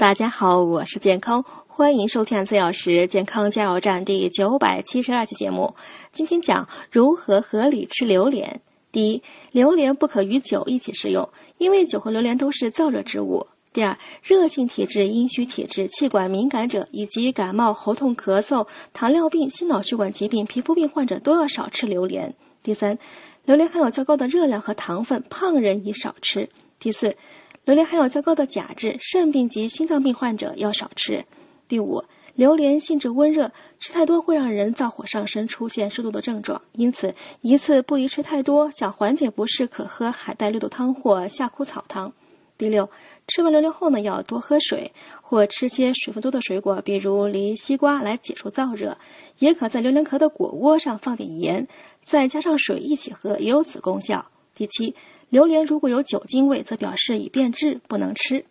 大家好，我是健康，欢迎收听四小时健康加油站第九百七十二期节目。今天讲如何合理吃榴莲。第一，榴莲不可与酒一起食用，因为酒和榴莲都是燥热之物。第二，热性体质、阴虚体质、气管敏感者以及感冒、喉痛、咳嗽、糖尿病、心脑血管疾病、皮肤病患者都要少吃榴莲。第三，榴莲含有较高的热量和糖分，胖人宜少吃。第四。榴莲含有较高的钾质，肾病及心脏病患者要少吃。第五，榴莲性质温热，吃太多会让人燥火上升，出现湿毒的症状，因此一次不宜吃太多。想缓解不适，可喝海带绿豆汤或夏枯草汤。第六，吃完榴莲后呢，要多喝水，或吃些水分多的水果，比如梨、西瓜，来解除燥热。也可在榴莲壳的果窝上放点盐，再加上水一起喝，也有此功效。第七。榴莲如果有酒精味，则表示已变质，不能吃。